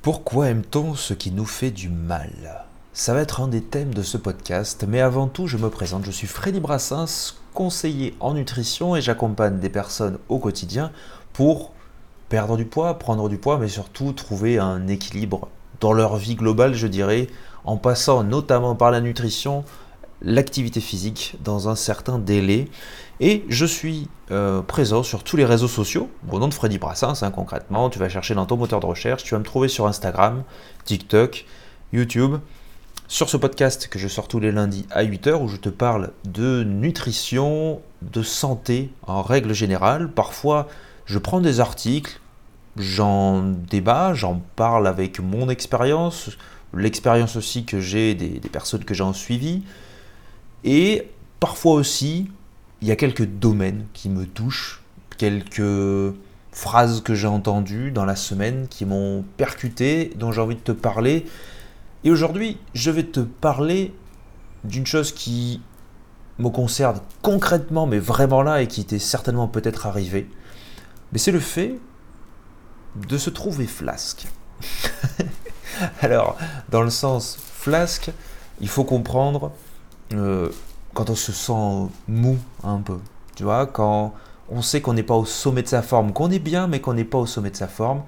Pourquoi aime-t-on ce qui nous fait du mal? Ça va être un des thèmes de ce podcast, mais avant tout, je me présente. Je suis Freddy Brassens, conseiller en nutrition et j'accompagne des personnes au quotidien pour perdre du poids, prendre du poids, mais surtout trouver un équilibre dans leur vie globale, je dirais, en passant notamment par la nutrition, l'activité physique dans un certain délai. Et je suis euh, présent sur tous les réseaux sociaux, au nom de Freddy Brassens, hein, concrètement. Tu vas chercher dans ton moteur de recherche, tu vas me trouver sur Instagram, TikTok, YouTube. Sur ce podcast que je sors tous les lundis à 8h, où je te parle de nutrition, de santé en règle générale. Parfois, je prends des articles, j'en débat, j'en parle avec mon expérience, l'expérience aussi que j'ai des, des personnes que j'ai en suivi. Et parfois aussi, il y a quelques domaines qui me touchent, quelques phrases que j'ai entendues dans la semaine qui m'ont percuté, dont j'ai envie de te parler. Et aujourd'hui, je vais te parler d'une chose qui me concerne concrètement, mais vraiment là, et qui était certainement peut-être arrivée. Mais c'est le fait de se trouver flasque. Alors, dans le sens flasque, il faut comprendre euh, quand on se sent mou un peu. Tu vois, quand on sait qu'on n'est pas au sommet de sa forme, qu'on est bien, mais qu'on n'est pas au sommet de sa forme,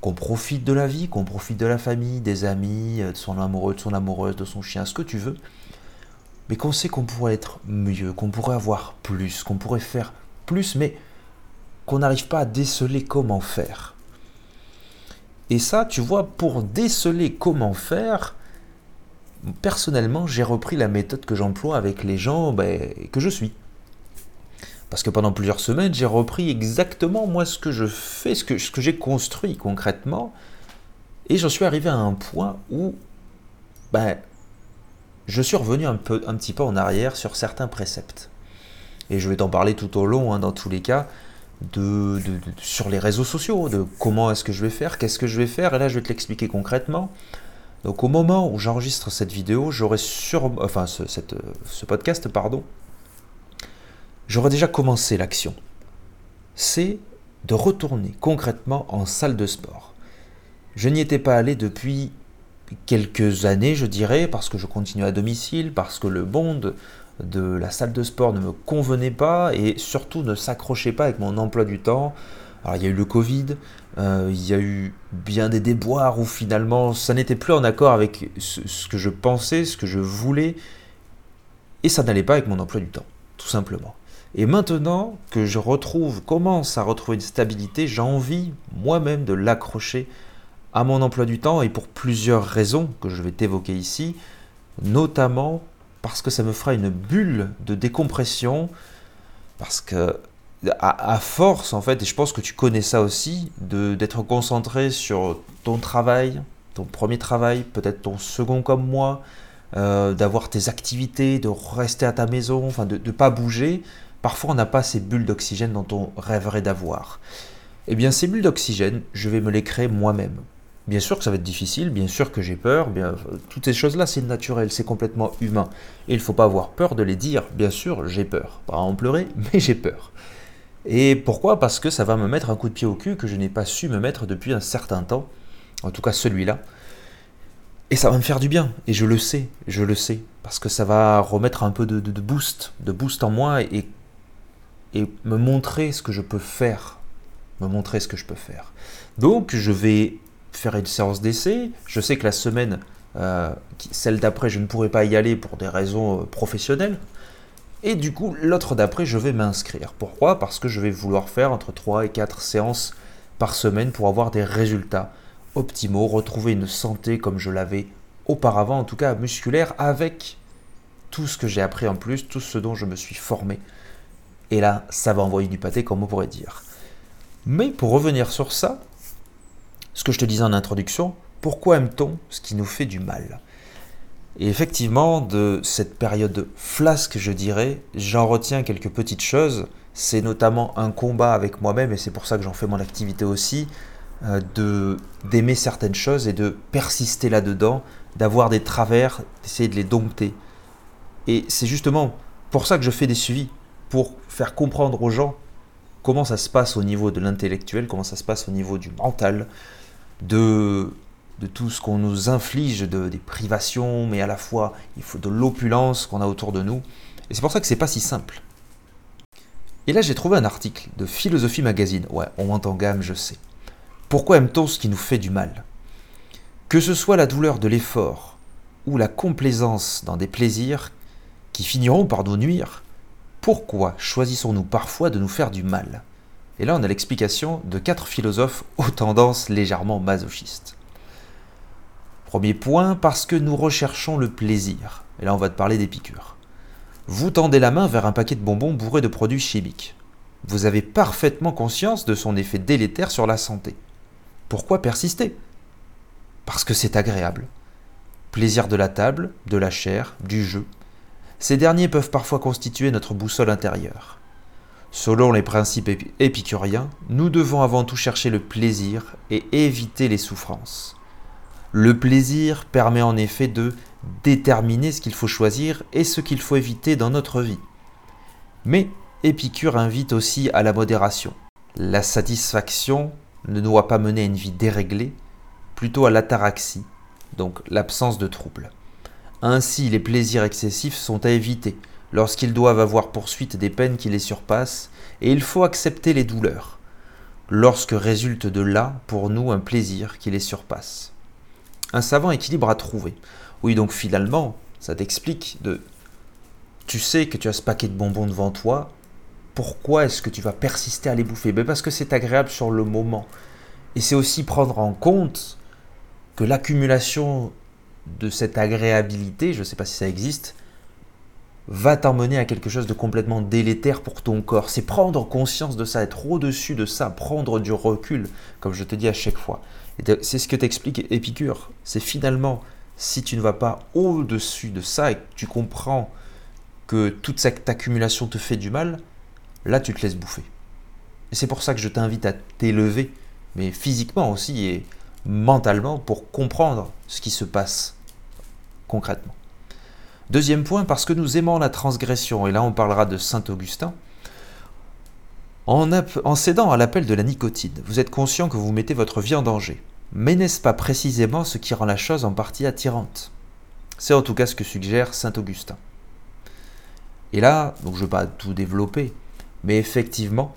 qu'on profite de la vie, qu'on profite de la famille, des amis, de son amoureux, de son amoureuse, de son chien, ce que tu veux, mais qu'on sait qu'on pourrait être mieux, qu'on pourrait avoir plus, qu'on pourrait faire plus, mais qu'on n'arrive pas à déceler comment faire. Et ça, tu vois, pour déceler comment faire, personnellement, j'ai repris la méthode que j'emploie avec les gens ben, que je suis. Parce que pendant plusieurs semaines, j'ai repris exactement moi ce que je fais, ce que, ce que j'ai construit concrètement. Et j'en suis arrivé à un point où ben, je suis revenu un, petit peu en arrière sur certains préceptes. Et je vais t'en parler tout au long, hein, dans tous les cas, de, sur les réseaux sociaux, de comment est-ce que je vais faire, qu'est-ce que je vais faire. Et là, je vais te l'expliquer concrètement. Donc au moment où j'enregistre cette vidéo, j'aurais sur, enfin ce, ce podcast, pardon, j'aurais déjà commencé l'action. C'est de retourner concrètement en salle de sport. Je n'y étais pas allé depuis quelques années, je dirais, parce que je continue à domicile, parce que le monde de la salle de sport ne me convenait pas et surtout ne s'accrochait pas avec mon emploi du temps. Alors il y a eu le Covid, euh, il y a eu bien des déboires où finalement ça n'était plus en accord avec ce, que je pensais, ce que je voulais, et ça n'allait pas avec mon emploi du temps, tout simplement. Et maintenant que je retrouve, commence à retrouver une stabilité, j'ai envie moi-même de l'accrocher à mon emploi du temps, et pour plusieurs raisons que je vais t'évoquer ici, notamment parce que ça me fera une bulle de décompression, parce que à, force, en fait, et je pense que tu connais ça aussi, d'être concentré sur ton travail, ton premier travail, peut-être ton second comme moi, euh, d'avoir tes activités, de rester à ta maison, enfin de ne pas bouger, parfois on n'a pas ces bulles d'oxygène dont on rêverait d'avoir. Eh bien, ces bulles d'oxygène, je vais me les créer moi-même. Bien sûr que ça va être difficile, bien sûr que j'ai peur, bien, toutes ces choses-là, c'est naturel, c'est complètement humain. Et il ne faut pas avoir peur de les dire. Bien sûr, j'ai peur. Pas en pleurer, mais j'ai peur. Et pourquoi? Parce que ça va me mettre un coup de pied au cul que je n'ai pas su me mettre depuis un certain temps, en tout cas celui-là. Et ça va me faire du bien, et je le sais, je le sais, parce que ça va remettre un peu de, boost, de boost en moi et, me montrer ce que je peux faire, me montrer ce que je peux faire. Donc je vais faire une séance d'essai. Je sais que la semaine, euh, celle d'après, je ne pourrai pas y aller pour des raisons euh, professionnelles. Et du coup, l'autre d'après, je vais m'inscrire. Pourquoi? Parce que je vais vouloir faire entre 3 et 4 séances par semaine pour avoir des résultats optimaux, retrouver une santé comme je l'avais auparavant, en tout cas musculaire, avec tout ce que j'ai appris en plus, tout ce dont je me suis formé. Et là, ça va envoyer du pâté, comme on pourrait dire. Mais pour revenir sur ça, ce que je te disais en introduction, pourquoi aime-t-on ce qui nous fait du mal? Et effectivement, de cette période flasque, je dirais, j'en retiens quelques petites choses. C'est notamment un combat avec moi-même, et c'est pour ça que j'en fais mon activité aussi, euh, d'aimer certaines choses et de persister là-dedans, d'avoir des travers, d'essayer de les dompter. Et c'est justement pour ça que je fais des suivis, pour faire comprendre aux gens comment ça se passe au niveau de l'intellectuel, comment ça se passe au niveau du mental, de de tout ce qu'on nous inflige, de, des privations, mais à la fois il faut de l'opulence qu'on a autour de nous. Et c'est pour ça que c'est pas si simple. Et là j'ai trouvé un article de Philosophie Magazine. Ouais, on monte en gamme, je sais. Pourquoi aime-t-on ce qui nous fait du mal? Que ce soit la douleur de l'effort ou la complaisance dans des plaisirs qui finiront par nous nuire, pourquoi choisissons-nous parfois de nous faire du mal? Et là on a l'explication de quatre philosophes aux tendances légèrement masochistes. Premier point, parce que nous recherchons le plaisir. Et là, on va te parler d'épicure. Vous tendez la main vers un paquet de bonbons bourrés de produits chimiques. Vous avez parfaitement conscience de son effet délétère sur la santé. Pourquoi persister? Parce que c'est agréable. Plaisir de la table, de la chair, du jeu. Ces derniers peuvent parfois constituer notre boussole intérieure. Selon les principes épicuriens, nous devons avant tout chercher le plaisir et éviter les souffrances. Le plaisir permet en effet de déterminer ce qu'il faut choisir et ce qu'il faut éviter dans notre vie. Mais Épicure invite aussi à la modération. La satisfaction ne doit pas mener à une vie déréglée, plutôt à l'ataraxie, donc l'absence de trouble. Ainsi, les plaisirs excessifs sont à éviter lorsqu'ils doivent avoir poursuite des peines qui les surpassent, et il faut accepter les douleurs, lorsque résulte de là, pour nous, un plaisir qui les surpasse un savant équilibre à trouver. Oui, donc finalement, ça t'explique de... Tu sais que tu as ce paquet de bonbons devant toi, pourquoi est-ce que tu vas persister à les bouffer? Ben Parce que c'est agréable sur le moment. Et c'est aussi prendre en compte que l'accumulation de cette agréabilité, je ne sais pas si ça existe, va t'emmener à quelque chose de complètement délétère pour ton corps. C'est prendre conscience de ça, être au-dessus de ça, prendre du recul, comme je te dis à chaque fois. C'est ce que t'explique Épicure. C'est finalement, si tu ne vas pas au-dessus de ça et que tu comprends que toute cette accumulation te fait du mal, là tu te laisses bouffer. Et c'est pour ça que je t'invite à t'élever, mais physiquement aussi et mentalement, pour comprendre ce qui se passe concrètement. Deuxième point, parce que nous aimons la transgression, et là on parlera de Saint Augustin, en, cédant à l'appel de la nicotine, vous êtes conscient que vous mettez votre vie en danger. Mais n'est-ce pas précisément ce qui rend la chose en partie attirante? C'est en tout cas ce que suggère saint Augustin. Et là, donc je ne vais pas tout développer, mais effectivement,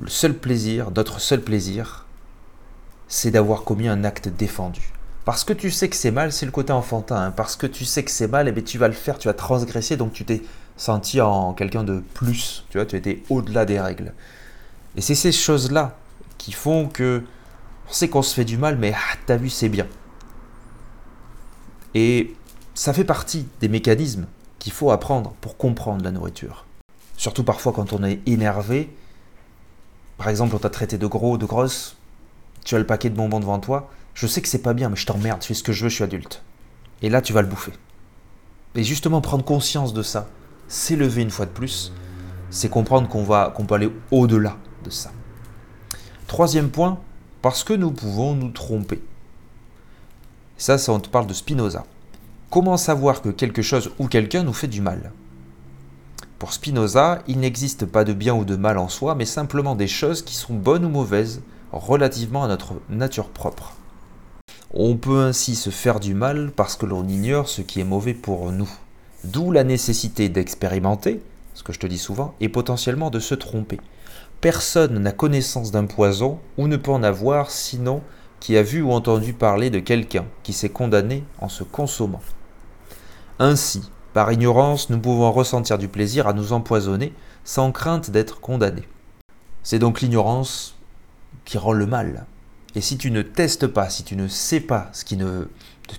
le seul plaisir, notre seul plaisir, c'est d'avoir commis un acte défendu. Parce que tu sais que c'est mal, c'est le côté enfantin. Hein. Parce que tu sais que c'est mal, et eh tu vas le faire, tu vas transgresser, donc tu t'es senti en quelqu'un de plus. Tu vois, tu étais au-delà des règles. Et c'est ces choses-là qui font que on sait qu'on se fait du mal, mais ah, t'as vu, c'est bien. Et ça fait partie des mécanismes qu'il faut apprendre pour comprendre la nourriture. Surtout parfois quand on est énervé. Par exemple, on t'a traité de gros, de grosse, tu as le paquet de bonbons devant toi. Je sais que c'est pas bien, mais je t'emmerde, je fais ce que je veux, je suis adulte. Et là, tu vas le bouffer. Et justement, prendre conscience de ça, s'élever une fois de plus, c'est comprendre qu'on va, qu'on peut aller au-delà de ça. Troisième point, parce que nous pouvons nous tromper. Ça, ça on te parle de Spinoza. Comment savoir que quelque chose ou quelqu'un nous fait du mal? Pour Spinoza, il n'existe pas de bien ou de mal en soi, mais simplement des choses qui sont bonnes ou mauvaises relativement à notre nature propre. On peut ainsi se faire du mal parce que l'on ignore ce qui est mauvais pour nous. D'où la nécessité d'expérimenter, ce que je te dis souvent, et potentiellement de se tromper. Personne n'a connaissance d'un poison ou ne peut en avoir sinon qui a vu ou entendu parler de quelqu'un qui s'est condamné en se consommant. Ainsi, par ignorance, nous pouvons ressentir du plaisir à nous empoisonner sans crainte d'être condamnés. C'est donc l'ignorance qui rend le mal. Et si tu ne testes pas, si tu ne sais pas ce qui ne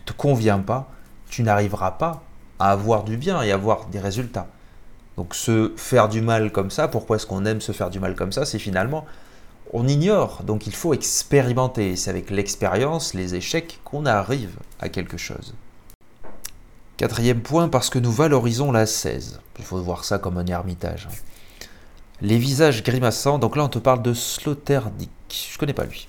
te convient pas, tu n'arriveras pas à avoir du bien et avoir des résultats. Donc se faire du mal comme ça, pourquoi est-ce qu'on aime se faire du mal comme ça C'est finalement, on ignore, donc il faut expérimenter. C'est avec l'expérience, les échecs, qu'on arrive à quelque chose. Quatrième point, parce que nous valorisons la 16. Il faut voir ça comme un ermitage. Les visages grimaçants, donc là on te parle de Sloterdijk, je connais pas lui.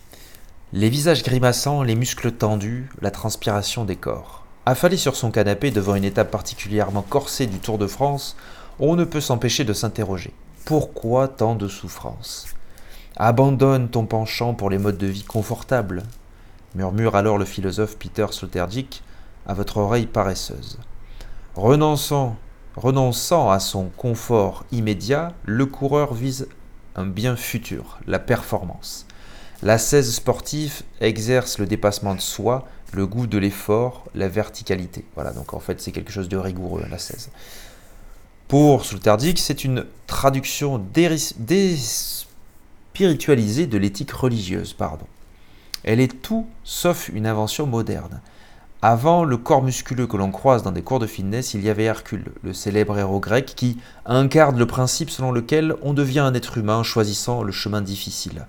Les visages grimaçants, les muscles tendus, la transpiration des corps. Affalé sur son canapé devant une étape particulièrement corsée du Tour de France, on ne peut s'empêcher de s'interroger. Pourquoi tant de souffrance? Abandonne ton penchant pour les modes de vie confortables. murmure alors le philosophe Peter Sloterdijk à votre oreille paresseuse. Renonçant, renonçant à son confort immédiat, le coureur vise un bien futur, la performance. La 16 sportive exerce le dépassement de soi, le goût de l'effort, la verticalité. Voilà, donc en fait c'est quelque chose de rigoureux, la 16. Pour Sloterdijk, c'est une traduction déspiritualisée de l'éthique religieuse. Pardon. Elle est tout sauf une invention moderne. Avant le corps musculeux que l'on croise dans des cours de fitness, il y avait Hercule, le célèbre héros grec qui incarne le principe selon lequel on devient un être humain choisissant le chemin difficile.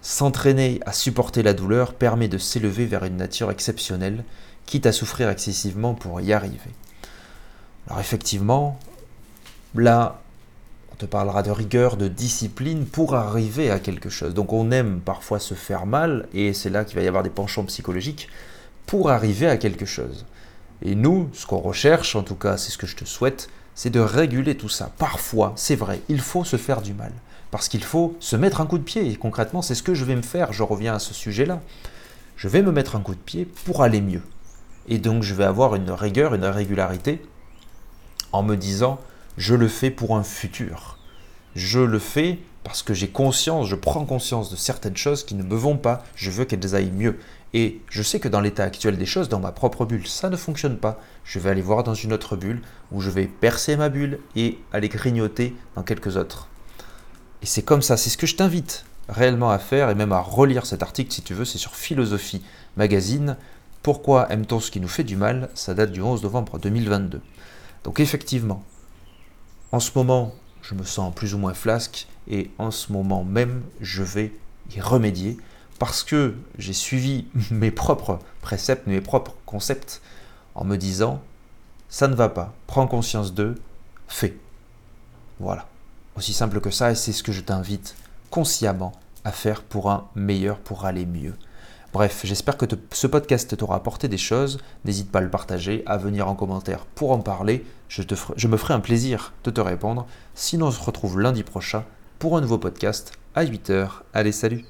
S'entraîner à supporter la douleur permet de s'élever vers une nature exceptionnelle, quitte à souffrir excessivement pour y arriver. Alors effectivement, là, on te parlera de rigueur, de discipline pour arriver à quelque chose. Donc on aime parfois se faire mal, et c'est là qu'il va y avoir des penchants psychologiques pour arriver à quelque chose. Et nous, ce qu'on recherche, en tout cas c'est ce que je te souhaite, c'est de réguler tout ça. Parfois, c'est vrai, il faut se faire du mal. Parce qu'il faut se mettre un coup de pied. Et concrètement, c'est ce que je vais me faire. Je reviens à ce sujet-là. Je vais me mettre un coup de pied pour aller mieux. Et donc, je vais avoir une rigueur, une régularité en me disant, je le fais pour un futur. Je le fais parce que j'ai conscience, je prends conscience de certaines choses qui ne me vont pas. Je veux qu'elles aillent mieux. Et je sais que dans l'état actuel des choses, dans ma propre bulle, ça ne fonctionne pas. Je vais aller voir dans une autre bulle où je vais percer ma bulle et aller grignoter dans quelques autres. Et c'est comme ça, c'est ce que je t'invite réellement à faire et même à relire cet article si tu veux, c'est sur Philosophie Magazine. Pourquoi aime-t-on ce qui nous fait du mal? Ça date du 11 novembre 2022. Donc effectivement, en ce moment, je me sens plus ou moins flasque et en ce moment même, je vais y remédier parce que j'ai suivi mes propres préceptes, mes propres concepts, en me disant, ça ne va pas, prends conscience d'eux, fais. Voilà. Aussi simple que ça, et c'est ce que je t'invite consciemment à faire pour un meilleur, pour aller mieux. Bref, j'espère que ce podcast t'aura apporté des choses. N'hésite pas à le partager, à venir en commentaire pour en parler. Je, je me ferai un plaisir de te répondre. Sinon, on se retrouve lundi prochain pour un nouveau podcast à 8h. Allez, salut